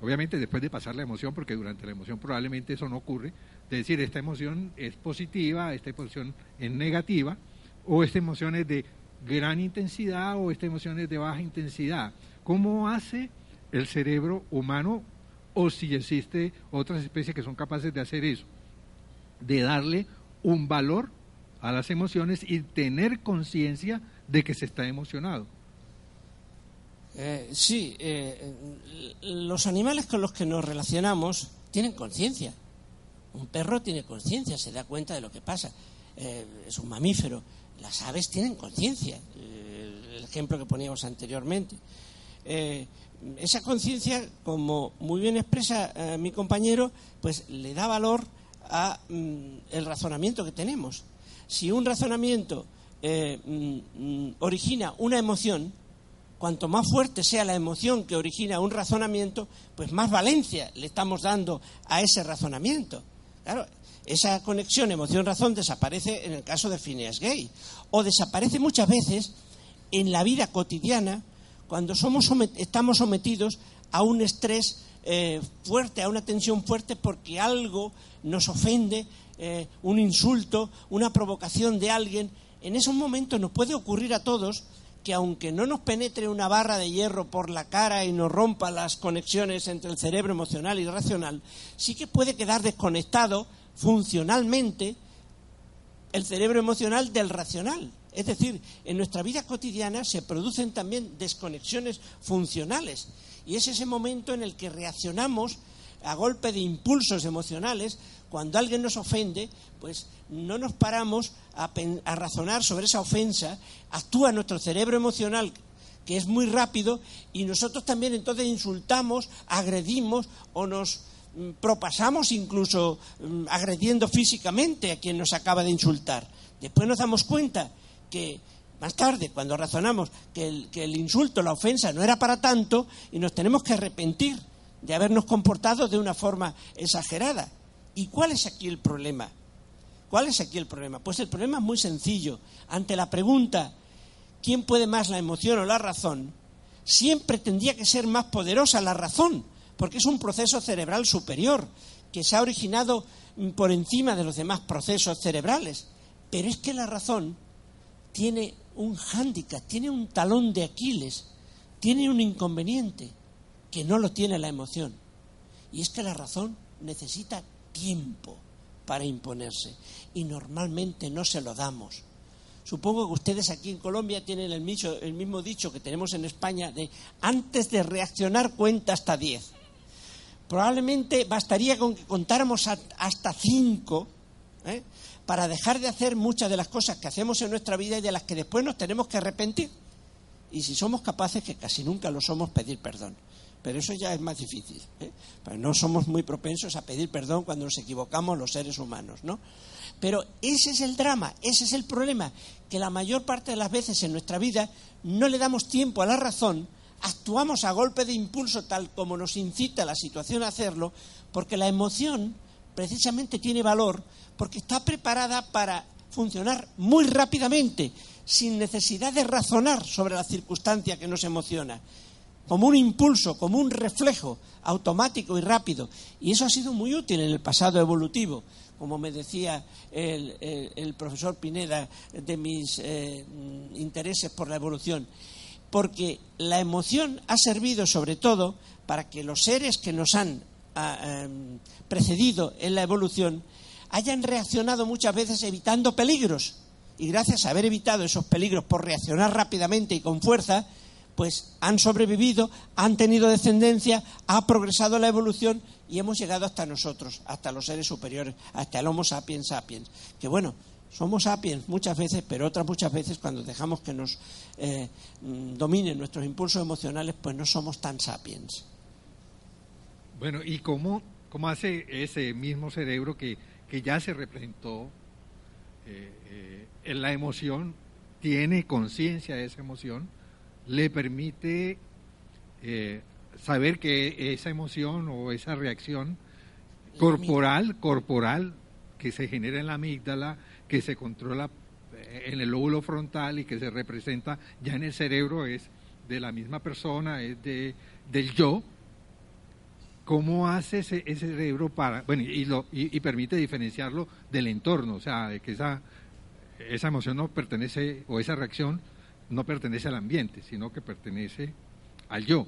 obviamente después de pasar la emoción, porque durante la emoción probablemente eso no ocurre, de decir esta emoción es positiva, esta emoción es negativa, o esta emoción es de gran intensidad o esta emoción es de baja intensidad. ¿Cómo hace el cerebro humano o si existe otras especies que son capaces de hacer eso? De darle un valor a las emociones y tener conciencia de que se está emocionado. Eh, sí, eh, los animales con los que nos relacionamos tienen conciencia. Un perro tiene conciencia, se da cuenta de lo que pasa. Eh, es un mamífero. Las aves tienen conciencia. el ejemplo que poníamos anteriormente. esa conciencia, como muy bien expresa mi compañero, pues le da valor a mm, el razonamiento que tenemos si un razonamiento mm, mm, origina una emoción, cuanto más fuerte sea la emoción que origina un razonamiento, pues más valencia le estamos dando a ese razonamiento. Claro, esa conexión emoción-razón desaparece en el caso de Phineas Gay, o desaparece muchas veces en la vida cotidiana cuando somos estamos sometidos a un estrés eh, fuerte, a una tensión fuerte porque algo nos ofende eh, un insulto, una provocación de alguien, en esos momentos nos puede ocurrir a todos que aunque no nos penetre una barra de hierro por la cara y nos rompa las conexiones entre el cerebro emocional y racional, sí que puede quedar desconectado funcionalmente el cerebro emocional del racional. Es decir, en nuestra vida cotidiana se producen también desconexiones funcionales y es ese momento en el que reaccionamos a golpe de impulsos emocionales cuando alguien nos ofende, pues no nos paramos a, razonar sobre esa ofensa, actúa nuestro cerebro emocional que es muy rápido y nosotros también entonces insultamos, agredimos o nos mm, propasamos incluso mm, agrediendo físicamente a quien nos acaba de insultar. Después nos damos cuenta que más tarde, cuando razonamos que el, que el insulto, la ofensa no era para tanto y nos tenemos que arrepentir de habernos comportado de una forma exagerada. ¿Y cuál es aquí el problema? ¿Cuál es aquí el problema? Pues el problema es muy sencillo. Ante la pregunta, ¿quién puede más la emoción o la razón? Siempre tendría que ser más poderosa la razón, porque es un proceso cerebral superior, que se ha originado por encima de los demás procesos cerebrales. Pero es que la razón tiene un hándicap, tiene un talón de Aquiles, tiene un inconveniente que no lo tiene la emoción. Y es que la razón necesita tiempo para imponerse y normalmente no se lo damos. Supongo que ustedes aquí en Colombia tienen el mismo, dicho que tenemos en España de antes de reaccionar cuenta hasta diez. Probablemente bastaría con que contáramos hasta cinco ¿eh? para dejar de hacer muchas de las cosas que hacemos en nuestra vida y de las que después nos tenemos que arrepentir. Y si somos capaces, que casi nunca lo somos, pedir perdón pero eso ya es más difícil. ¿eh? no somos muy propensos a pedir perdón cuando nos equivocamos los seres humanos, ¿no? Pero ese es el drama, ese es el problema, que la mayor parte de las veces en nuestra vida no le damos tiempo a la razón, actuamos a golpe de impulso tal como nos incita la situación a hacerlo, porque la emoción precisamente tiene valor, porque está preparada para funcionar muy rápidamente, sin necesidad de razonar sobre la circunstancia que nos emociona como un impulso, como un reflejo automático y rápido. Y eso ha sido muy útil en el pasado evolutivo, como me decía el, profesor Pineda de mis eh, intereses por la evolución. Porque la emoción ha servido sobre todo para que los seres que nos han ah, em, precedido en la evolución hayan reaccionado muchas veces evitando peligros. Y gracias a haber evitado esos peligros por reaccionar rápidamente y con fuerza, pues han sobrevivido, han tenido descendencia, ha progresado la evolución y hemos llegado hasta nosotros, hasta los seres superiores, hasta el Homo sapiens sapiens. Que bueno, somos sapiens muchas veces, pero otras muchas veces cuando dejamos que nos eh, mm, dominen nuestros impulsos emocionales, pues no somos tan sapiens. Bueno, ¿y cómo, cómo hace ese mismo cerebro que, que ya se representó eh, eh, en la emoción, tiene conciencia de esa emoción? Le permite eh, saber que esa emoción o esa reacción corporal, corporal que se genera en la amígdala, que se controla eh, en el lóbulo frontal y que se representa ya en el cerebro es de la misma persona, es de, del yo, ¿cómo hace ese, cerebro para, bueno, y, lo, y, permite diferenciarlo del entorno, o sea, de que esa, esa emoción no pertenece, o esa reacción no pertenece al ambiente, sino que pertenece al yo.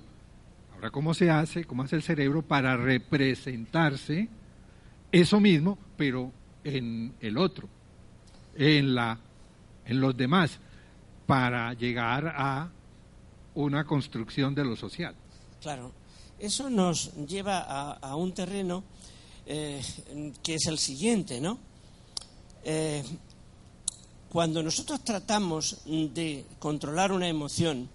Ahora, ¿cómo se hace? ¿Cómo hace el cerebro para representarse eso mismo, pero en el otro, en, la, en los demás, para llegar a una construcción de lo social? Claro, eso nos lleva a, un terreno eh, que es el siguiente, ¿no? Eh, cuando nosotros tratamos de controlar una emoción,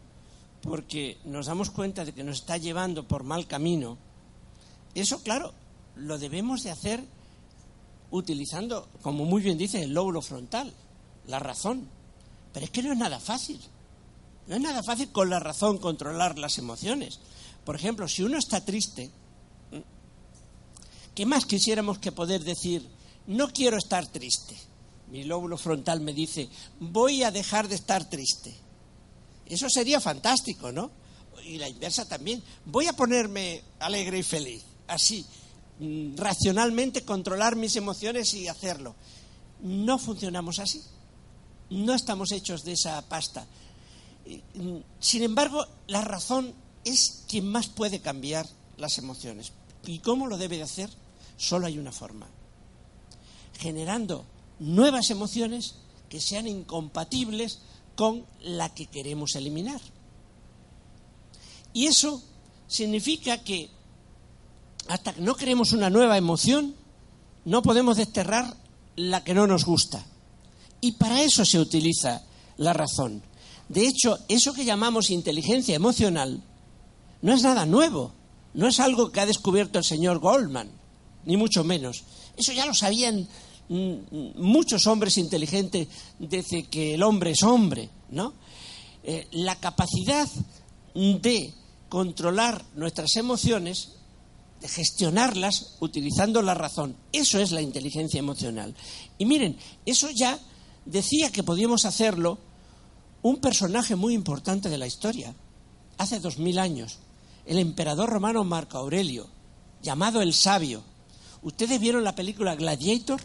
porque nos damos cuenta de que nos está llevando por mal camino, eso, claro, lo debemos de hacer utilizando, como muy bien dice, el lóbulo frontal, la razón. Pero es que no es nada fácil. No es nada fácil con la razón controlar las emociones. Por ejemplo, si uno está triste, ¿qué más quisiéramos que poder decir, no quiero estar triste? Mi lóbulo frontal me dice, voy a dejar de estar triste. Eso sería fantástico, ¿no? Y la inversa también. Voy a ponerme alegre y feliz, así, mm, racionalmente controlar mis emociones y hacerlo. No funcionamos así. No estamos hechos de esa pasta. Mm, sin embargo, la razón es quien más puede cambiar las emociones. ¿Y cómo lo debe de hacer? Solo hay una forma. Generando nuevas emociones que sean incompatibles con la que queremos eliminar. Y eso significa que hasta que no queremos una nueva emoción, no podemos desterrar la que no nos gusta. Y para eso se utiliza la razón. De hecho, eso que llamamos inteligencia emocional no es nada nuevo, no es algo que ha descubierto el señor Goldman, ni mucho menos. Eso ya lo sabían muchos hombres inteligentes desde que el hombre es hombre, ¿no? Eh, la capacidad de controlar nuestras emociones, de gestionarlas utilizando la razón, eso es la inteligencia emocional. Y miren, eso ya decía que podíamos hacerlo un personaje muy importante de la historia, hace dos mil años, el emperador romano Marco Aurelio, llamado el Sabio. ¿Ustedes vieron la película Gladiator?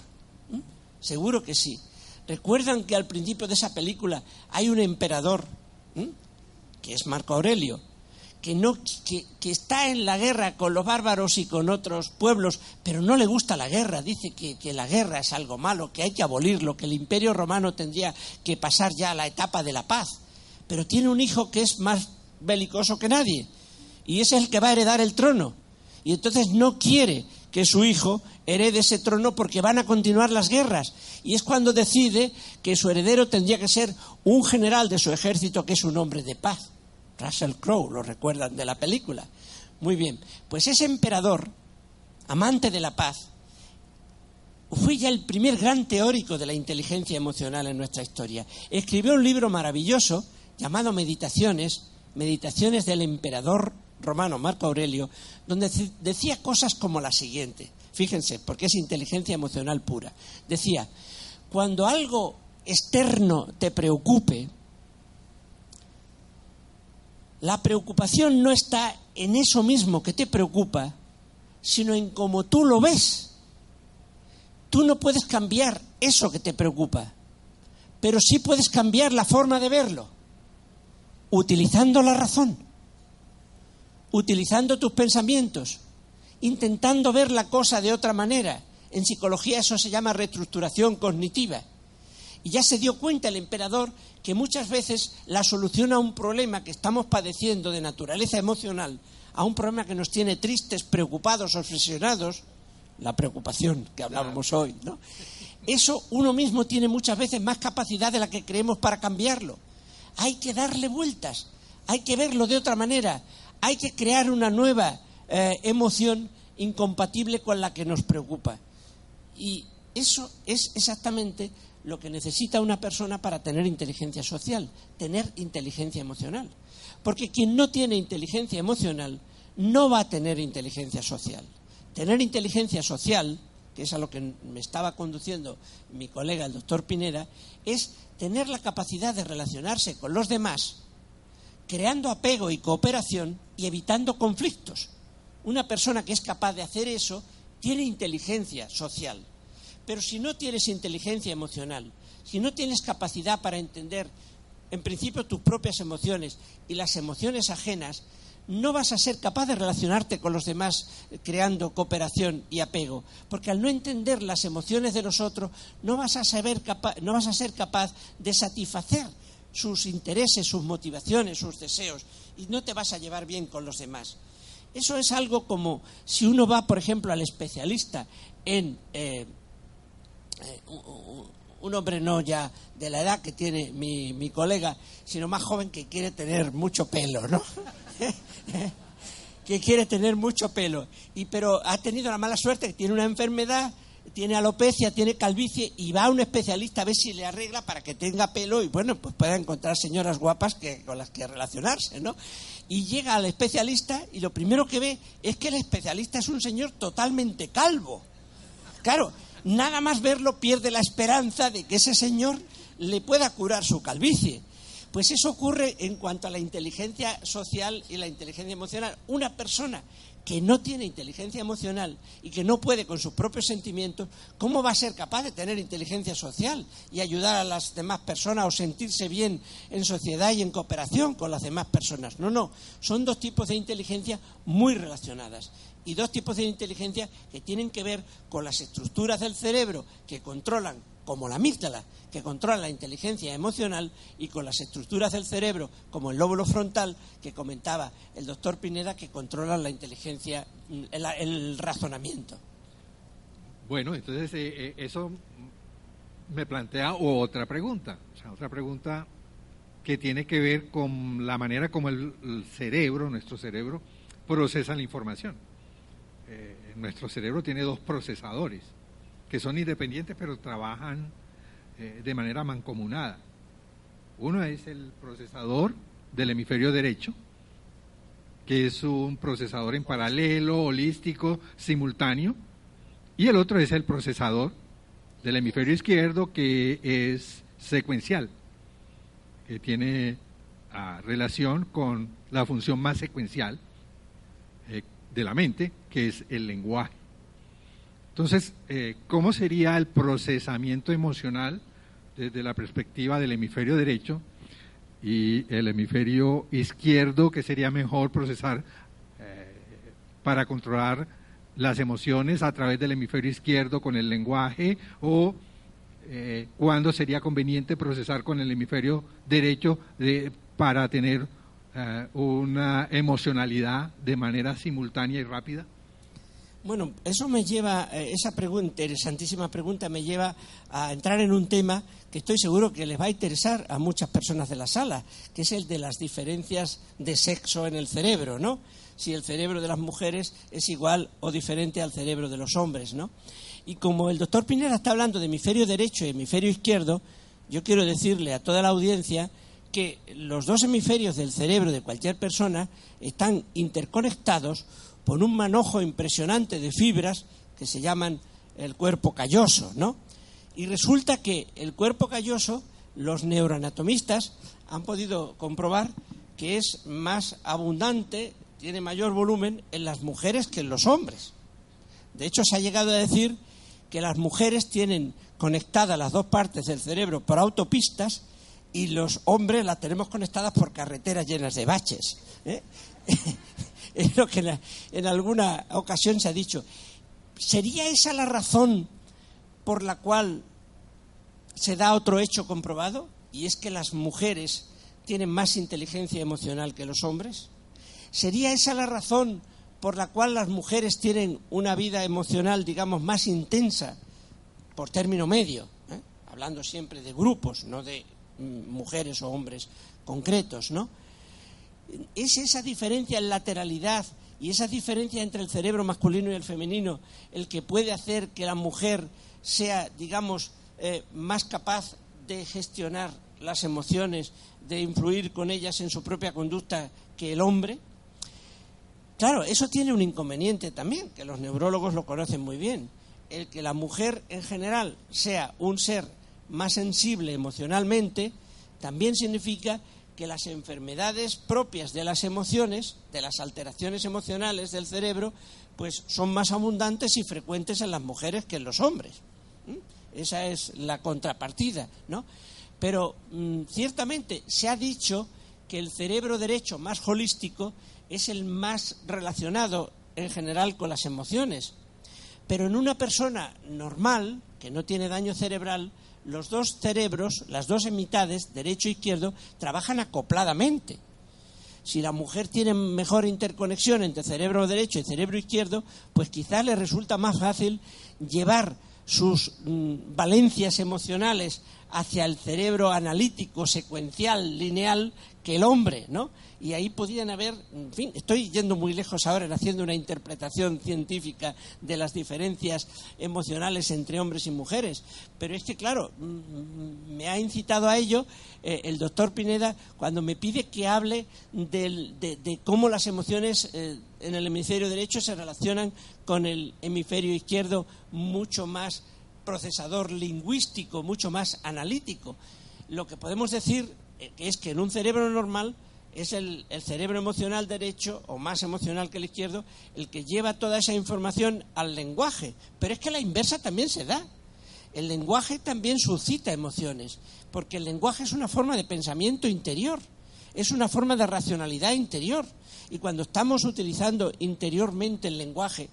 Seguro que sí. ¿Recuerdan que al principio de esa película hay un emperador, que es Marco Aurelio, que, no, que, está en la guerra con los bárbaros y con otros pueblos, pero no le gusta la guerra, dice que, que, la guerra es algo malo, que hay que abolirlo, que el imperio romano tendría que pasar ya a la etapa de la paz, pero tiene un hijo que es más belicoso que nadie, y es el que va a heredar el trono, y entonces no quiere que su hijo herede ese trono porque van a continuar las guerras. Y es cuando decide que su heredero tendría que ser un general de su ejército que es un hombre de paz. Russell Crowe, lo recuerdan de la película. Muy bien, pues ese emperador, amante de la paz, fue ya el primer gran teórico de la inteligencia emocional en nuestra historia. Escribió un libro maravilloso llamado Meditaciones, Meditaciones del emperador romano Marco Aurelio, donde decía cosas como la siguiente. Fíjense, porque es inteligencia emocional pura. Decía, cuando algo externo te preocupe, la preocupación no está en eso mismo que te preocupa, sino en cómo tú lo ves. Tú no puedes cambiar eso que te preocupa, pero sí puedes cambiar la forma de verlo, utilizando la razón utilizando tus pensamientos, intentando ver la cosa de otra manera. En psicología eso se llama reestructuración cognitiva. Y ya se dio cuenta el emperador que muchas veces la solución a un problema que estamos padeciendo de naturaleza emocional, a un problema que nos tiene tristes, preocupados, obsesionados, la preocupación que hablábamos hoy, ¿no? Eso uno mismo tiene muchas veces más capacidad de la que creemos para cambiarlo. Hay que darle vueltas, hay que verlo de otra manera, hay que crear una nueva eh, emoción incompatible con la que nos preocupa. Y eso es exactamente lo que necesita una persona para tener inteligencia social, tener inteligencia emocional. Porque quien no tiene inteligencia emocional no va a tener inteligencia social. Tener inteligencia social, que es a lo que me estaba conduciendo mi colega el doctor Pineda, es tener la capacidad de relacionarse con los demás, creando apego y cooperación y evitando conflictos. Una persona que es capaz de hacer eso tiene inteligencia social. Pero si no tienes inteligencia emocional, si no tienes capacidad para entender, en principio, tus propias emociones y las emociones ajenas, no vas a ser capaz de relacionarte con los demás creando cooperación y apego, porque al no entender las emociones de los otros no vas a saber no vas a ser capaz de satisfacer sus intereses, sus motivaciones, sus deseos y no te vas a llevar bien con los demás. Eso es algo como si uno va, por ejemplo, al especialista en eh, eh, un hombre no ya de la edad que tiene mi, mi colega, sino más joven que quiere tener mucho pelo, ¿no? [laughs] que quiere tener mucho pelo, y pero ha tenido la mala suerte que tiene una enfermedad, tiene alopecia, tiene calvicie y va a un especialista a ver si le arregla para que tenga pelo y bueno, pues pueda encontrar señoras guapas que, con las que relacionarse, ¿no? Y llega al especialista y lo primero que ve es que el especialista es un señor totalmente calvo. Claro, nada más verlo pierde la esperanza de que ese señor le pueda curar su calvicie. Pues eso ocurre en cuanto a la inteligencia social y la inteligencia emocional. Una persona que no tiene inteligencia emocional y que no puede con sus propios sentimientos, ¿cómo va a ser capaz de tener inteligencia social y ayudar a las demás personas o sentirse bien en sociedad y en cooperación con las demás personas? No, no, son dos tipos de inteligencia muy relacionadas y dos tipos de inteligencia que tienen que ver con las estructuras del cerebro que controlan, como la amígdala, que controla la inteligencia emocional, y con las estructuras del cerebro, como el lóbulo frontal, que comentaba el doctor Pineda, que controlan la inteligencia, el, razonamiento. Bueno, entonces eh, eh, eso me plantea otra pregunta, o sea, otra pregunta que tiene que ver con la manera como el cerebro, nuestro cerebro, procesa la información. Eh, nuestro cerebro tiene dos procesadores que son independientes pero trabajan eh, de manera mancomunada. Uno es el procesador del hemisferio derecho, que es un procesador en paralelo, holístico, simultáneo, y el otro es el procesador del hemisferio izquierdo, que es secuencial, que tiene ah, relación con la función más secuencial, eh, de la mente, que es el lenguaje. Entonces, eh, ¿cómo sería el procesamiento emocional desde la perspectiva del hemisferio derecho y el hemisferio izquierdo, que sería mejor procesar eh, para controlar las emociones a través del hemisferio izquierdo con el lenguaje o eh, cuándo sería conveniente procesar con el hemisferio derecho de, para tener eh, una emocionalidad de manera simultánea y rápida? Bueno, eso me lleva, eh, esa pregunta, interesantísima pregunta, me lleva a entrar en un tema que estoy seguro que les va a interesar a muchas personas de la sala, que es el de las diferencias de sexo en el cerebro, ¿no? Si el cerebro de las mujeres es igual o diferente al cerebro de los hombres, ¿no? Y como el doctor Pineda está hablando de hemisferio derecho y hemisferio izquierdo, yo quiero decirle a toda la audiencia que los dos hemisferios del cerebro de cualquier persona están interconectados por un manojo impresionante de fibras que se llaman el cuerpo calloso, ¿no? Y resulta que el cuerpo calloso, los neuroanatomistas han podido comprobar que es más abundante, tiene mayor volumen en las mujeres que en los hombres. De hecho, se ha llegado a decir que las mujeres tienen conectadas las dos partes del cerebro por autopistas y los hombres las tenemos conectadas por carreteras llenas de baches. ¿eh? [laughs] [laughs] es lo que en alguna ocasión se ha dicho. ¿Sería esa la razón por la cual se da otro hecho comprobado? Y es que las mujeres tienen más inteligencia emocional que los hombres. ¿Sería esa la razón por la cual las mujeres tienen una vida emocional, digamos, más intensa, por término medio? ¿eh? Hablando siempre de grupos, no de mujeres o hombres concretos, ¿no? Es esa diferencia en lateralidad y esa diferencia entre el cerebro masculino y el femenino el que puede hacer que la mujer sea, digamos, eh, más capaz de gestionar las emociones, de influir con ellas en su propia conducta que el hombre. Claro, eso tiene un inconveniente también, que los neurólogos lo conocen muy bien. El que la mujer en general sea un ser más sensible emocionalmente, también significa que las enfermedades propias de las emociones, de las alteraciones emocionales del cerebro, pues son más abundantes y frecuentes en las mujeres que en los hombres. Esa es la contrapartida, ¿no? Pero mm, ciertamente se ha dicho que el cerebro derecho más holístico es el más relacionado en general con las emociones. Pero en una persona normal, que no tiene daño cerebral, los dos cerebros, las dos mitades, derecho e izquierdo, trabajan acopladamente. Si la mujer tiene mejor interconexión entre cerebro derecho y cerebro izquierdo, pues quizás le resulta más fácil llevar sus mm, valencias emocionales hacia el cerebro analítico, secuencial, lineal, que el hombre, ¿no? Y ahí podían haber, en fin, estoy yendo muy lejos ahora en haciendo una interpretación científica de las diferencias emocionales entre hombres y mujeres, pero es que, claro, mm, mm, me ha incitado a ello eh, el doctor Pineda cuando me pide que hable de, cómo las emociones eh, en el hemisferio derecho se relacionan con el hemisferio izquierdo mucho más procesador lingüístico, mucho más analítico. Lo que podemos decir eh, es que en un cerebro normal es el, cerebro emocional derecho, o más emocional que el izquierdo, el que lleva toda esa información al lenguaje. Pero es que la inversa también se da. El lenguaje también suscita emociones, porque el lenguaje es una forma de pensamiento interior, es una forma de racionalidad interior. Y cuando estamos utilizando interiormente el lenguaje,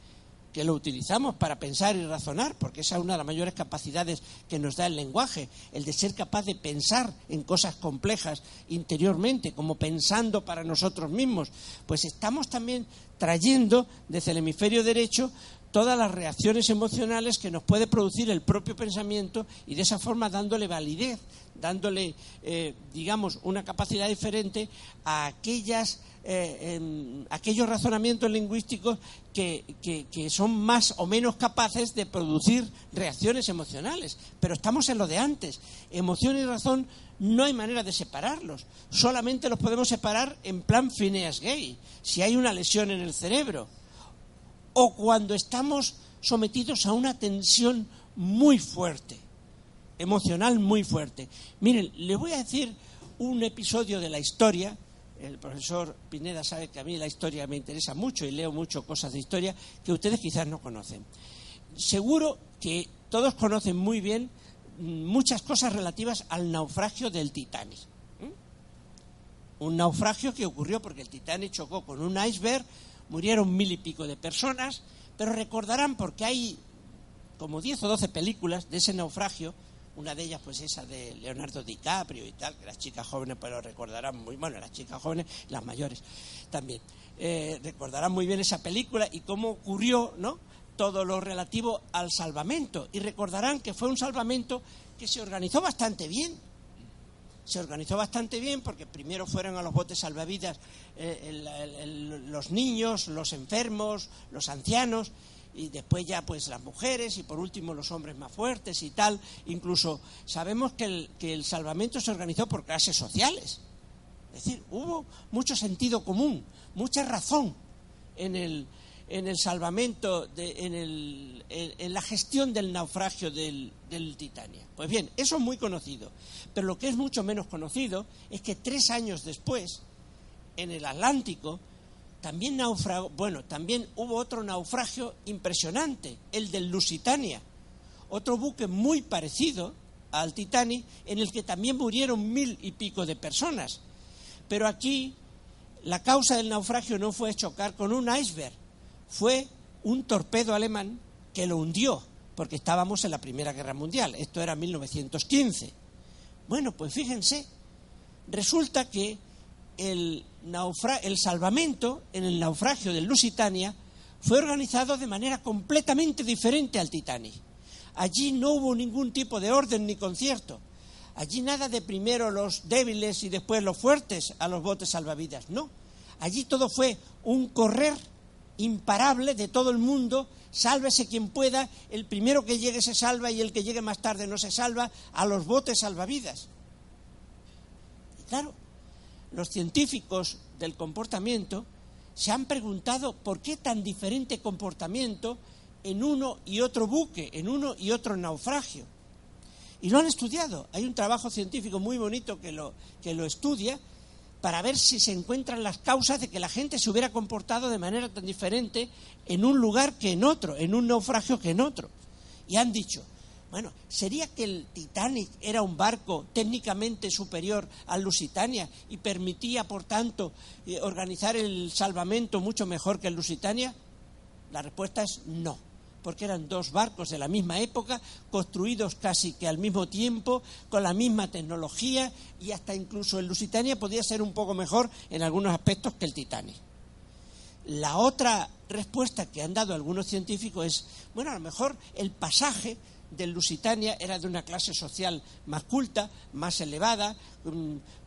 que lo utilizamos para pensar y razonar, porque esa es una de las mayores capacidades que nos da el lenguaje, el de ser capaz de pensar en cosas complejas interiormente, como pensando para nosotros mismos, pues estamos también trayendo desde el hemisferio derecho todas las reacciones emocionales que nos puede producir el propio pensamiento y de esa forma dándole validez, dándole, eh, digamos, una capacidad diferente a aquellas eh, aquellos razonamientos lingüísticos que, son más o menos capaces de producir reacciones emocionales. Pero estamos en lo de antes. Emoción y razón no hay manera de separarlos. Solamente los podemos separar en plan Phineas Gay, si hay una lesión en el cerebro. O cuando estamos sometidos a una tensión muy fuerte, emocional muy fuerte. Miren, le voy a decir un episodio de la historia el profesor Pineda sabe que a mí la historia me interesa mucho y leo mucho cosas de historia que ustedes quizás no conocen. Seguro que todos conocen muy bien muchas cosas relativas al naufragio del Titanic. Un naufragio que ocurrió porque el Titanic chocó con un iceberg, murieron mil y pico de personas, pero recordarán porque hay como diez o doce películas de ese naufragio una de ellas, pues esa de Leonardo DiCaprio y tal, que las chicas jóvenes pues lo recordarán muy, bueno, las chicas jóvenes, las mayores también, eh, recordarán muy bien esa película y cómo ocurrió, ¿no? Todo lo relativo al salvamento. Y recordarán que fue un salvamento que se organizó bastante bien. Se organizó bastante bien porque primero fueron a los botes salvavidas eh, los niños, los enfermos, los ancianos, y después ya pues las mujeres y por último los hombres más fuertes y tal. Incluso sabemos que el, que el salvamento se organizó por clases sociales. Es decir, hubo mucho sentido común, mucha razón en el, en el salvamento, en, el, en, la gestión del naufragio del, del Titania. Pues bien, eso es muy conocido. Pero lo que es mucho menos conocido es que tres años después, en el Atlántico, también naufragó, bueno, también hubo otro naufragio impresionante, el del Lusitania, otro buque muy parecido al Titanic, en el que también murieron mil y pico de personas. Pero aquí la causa del naufragio no fue chocar con un iceberg, fue un torpedo alemán que lo hundió, porque estábamos en la Primera Guerra Mundial, esto era 1915. Bueno, pues fíjense, resulta que el, el salvamento en el naufragio del Lusitania fue organizado de manera completamente diferente al Titanic. Allí no hubo ningún tipo de orden ni concierto. Allí nada de primero los débiles y después los fuertes a los botes salvavidas. No. Allí todo fue un correr imparable de todo el mundo, sálvese quien pueda, el primero que llegue se salva y el que llegue más tarde no se salva, a los botes salvavidas. Y claro, los científicos del comportamiento se han preguntado por qué tan diferente comportamiento en uno y otro buque, en uno y otro naufragio. Y lo han estudiado. Hay un trabajo científico muy bonito que lo, que lo estudia para ver si se encuentran las causas de que la gente se hubiera comportado de manera tan diferente en un lugar que en otro, en un naufragio que en otro. Y han dicho, bueno, ¿sería que el Titanic era un barco técnicamente superior al Lusitania y permitía, por tanto, eh, organizar el salvamento mucho mejor que el Lusitania? La respuesta es no porque eran dos barcos de la misma época, construidos casi que al mismo tiempo, con la misma tecnología y hasta incluso el Lusitania podía ser un poco mejor en algunos aspectos que el Titanic. La otra respuesta que han dado algunos científicos es, bueno, a lo mejor el pasaje del Lusitania era de una clase social más culta, más elevada,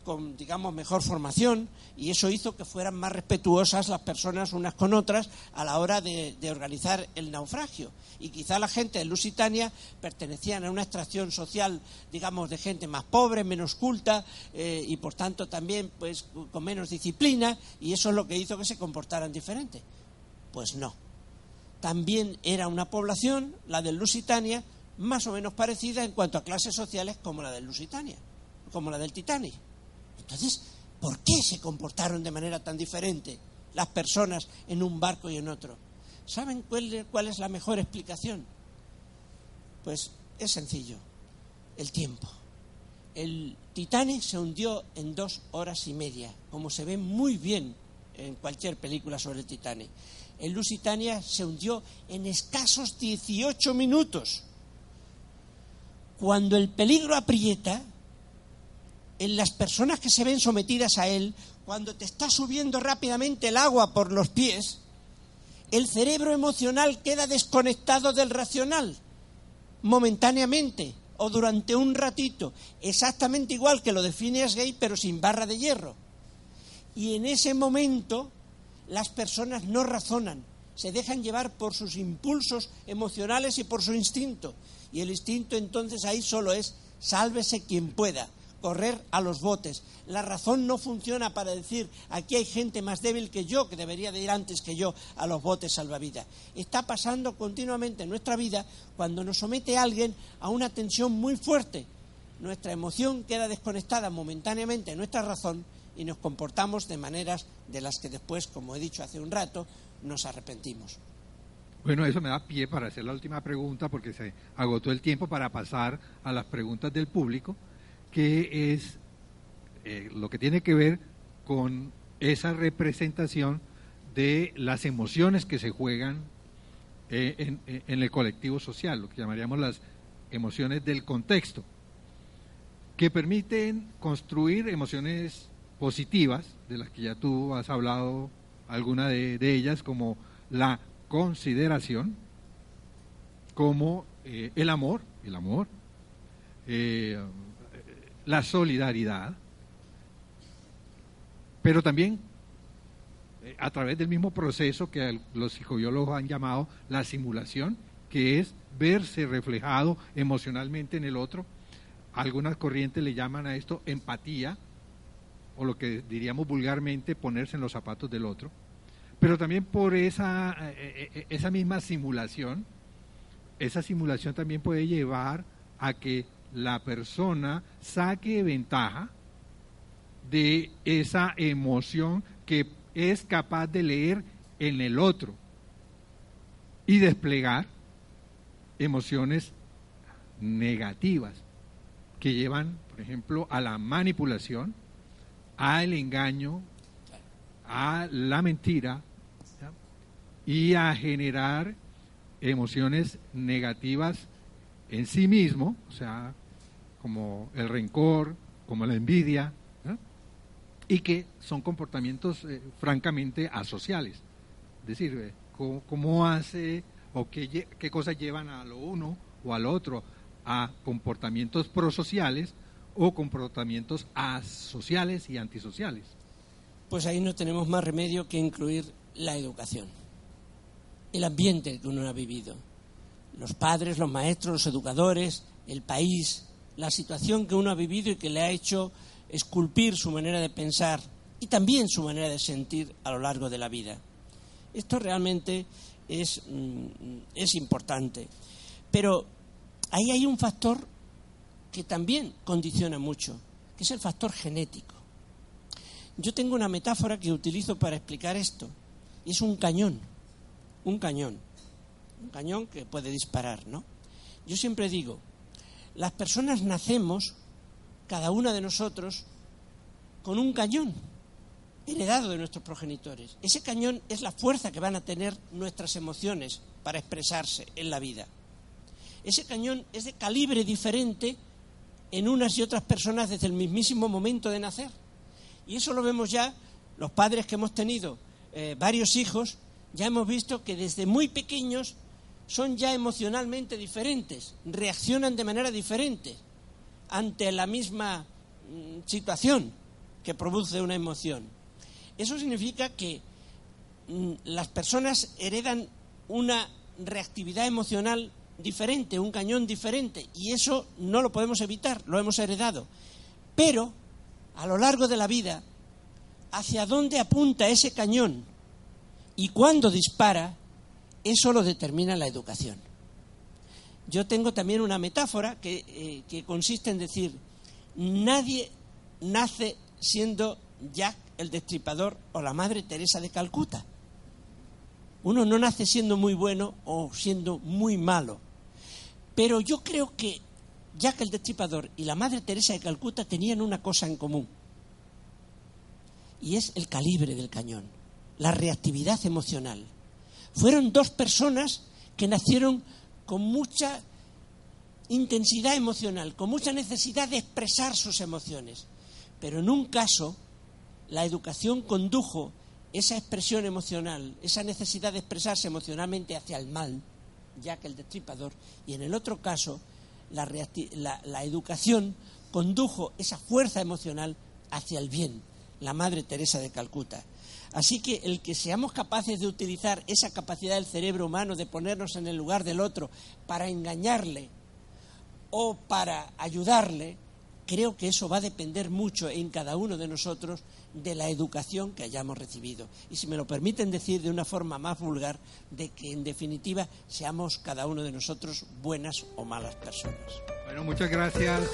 con, digamos, mejor formación, y eso hizo que fueran más respetuosas las personas unas con otras a la hora de, organizar el naufragio. Y quizá la gente de Lusitania pertenecían a una extracción social, digamos, de gente más pobre, menos culta, eh, y por tanto también pues, con menos disciplina, y eso es lo que hizo que se comportaran diferente. Pues no. También era una población, la del Lusitania, más o menos parecida en cuanto a clases sociales como la del Lusitania, como la del Titanic. Entonces, ¿por qué se comportaron de manera tan diferente las personas en un barco y en otro? ¿Saben cuál, cuál es la mejor explicación? Pues es sencillo, el tiempo. El Titanic se hundió en dos horas y media, como se ve muy bien en cualquier película sobre el Titanic. El Lusitania se hundió en escasos 18 minutos cuando el peligro aprieta, en las personas que se ven sometidas a él, cuando te está subiendo rápidamente el agua por los pies, el cerebro emocional queda desconectado del racional, momentáneamente o durante un ratito, exactamente igual que lo define Gay, pero sin barra de hierro. Y en ese momento las personas no razonan, se dejan llevar por sus impulsos emocionales y por su instinto. Y el instinto entonces ahí solo es sálvese quien pueda, correr a los botes. La razón no funciona para decir aquí hay gente más débil que yo, que debería de ir antes que yo a los botes salvavidas. Está pasando continuamente en nuestra vida cuando nos somete alguien a una tensión muy fuerte. Nuestra emoción queda desconectada momentáneamente de nuestra razón y nos comportamos de maneras de las que después, como he dicho hace un rato, nos arrepentimos. Bueno, eso me da pie para hacer la última pregunta porque se agotó el tiempo para pasar a las preguntas del público, que es eh, lo que tiene que ver con esa representación de las emociones que se juegan eh, en, en, el colectivo social, lo que llamaríamos las emociones del contexto, que permiten construir emociones positivas, de las que ya tú has hablado alguna de ellas, como la consideración como eh, el amor, el amor, eh, la solidaridad, pero también eh, a través del mismo proceso que los psicobiólogos han llamado la simulación, que es verse reflejado emocionalmente en el otro. Algunas corrientes le llaman a esto empatía, o lo que diríamos vulgarmente ponerse en los zapatos del otro pero también por esa, eh, eh, esa misma simulación, esa simulación también puede llevar a que la persona saque ventaja de esa emoción que es capaz de leer en el otro y desplegar emociones negativas que llevan, por ejemplo, a la manipulación, al engaño, a la mentira, y a generar emociones negativas en sí mismo, o sea, como el rencor, como la envidia, y que son comportamientos eh, francamente asociales. Es decir, eh, ¿cómo, hace o qué, qué cosas llevan a lo uno o al otro a comportamientos prosociales o comportamientos asociales y antisociales? Pues ahí no tenemos más remedio que incluir la educación el ambiente que uno ha vivido. Los padres, los maestros, los educadores, el país, la situación que uno ha vivido y que le ha hecho esculpir su manera de pensar y también su manera de sentir a lo largo de la vida. Esto realmente es, mm, es importante. Pero ahí hay un factor que también condiciona mucho, que es el factor genético. Yo tengo una metáfora que utilizo para explicar esto, y es un cañón, un cañón, un cañón que puede disparar, ¿no? Yo siempre digo, las personas nacemos, cada una de nosotros, con un cañón heredado de nuestros progenitores. Ese cañón es la fuerza que van a tener nuestras emociones para expresarse en la vida. Ese cañón es de calibre diferente en unas y otras personas desde el mismísimo momento de nacer. Y eso lo vemos ya, los padres que hemos tenido eh, varios hijos, ya hemos visto que desde muy pequeños son ya emocionalmente diferentes, reaccionan de manera diferente ante la misma mm, situación que produce una emoción. Eso significa que mm, las personas heredan una reactividad emocional diferente, un cañón diferente, y eso no lo podemos evitar, lo hemos heredado. Pero, a lo largo de la vida, hacia dónde apunta ese cañón y cuándo dispara, eso lo determina la educación. Yo tengo también una metáfora que, eh, que consiste en decir, nadie nace siendo Jack el Destripador o la Madre Teresa de Calcuta. Uno no nace siendo muy bueno o siendo muy malo. Pero yo creo que Jack el Destripador y la Madre Teresa de Calcuta tenían una cosa en común. Y es el calibre del cañón, la reactividad emocional. Fueron dos personas que nacieron con mucha intensidad emocional, con mucha necesidad de expresar sus emociones. Pero en un caso, la educación condujo esa expresión emocional, esa necesidad de expresarse emocionalmente hacia el mal, ya que el destripador, y en el otro caso, la, la, educación condujo esa fuerza emocional hacia el bien, la Madre Teresa de Calcuta. Así que el que seamos capaces de utilizar esa capacidad del cerebro humano de ponernos en el lugar del otro para engañarle o para ayudarle, creo que eso va a depender mucho en cada uno de nosotros de la educación que hayamos recibido. Y si me lo permiten decir de una forma más vulgar, de que en definitiva seamos cada uno de nosotros buenas o malas personas. Bueno, muchas gracias.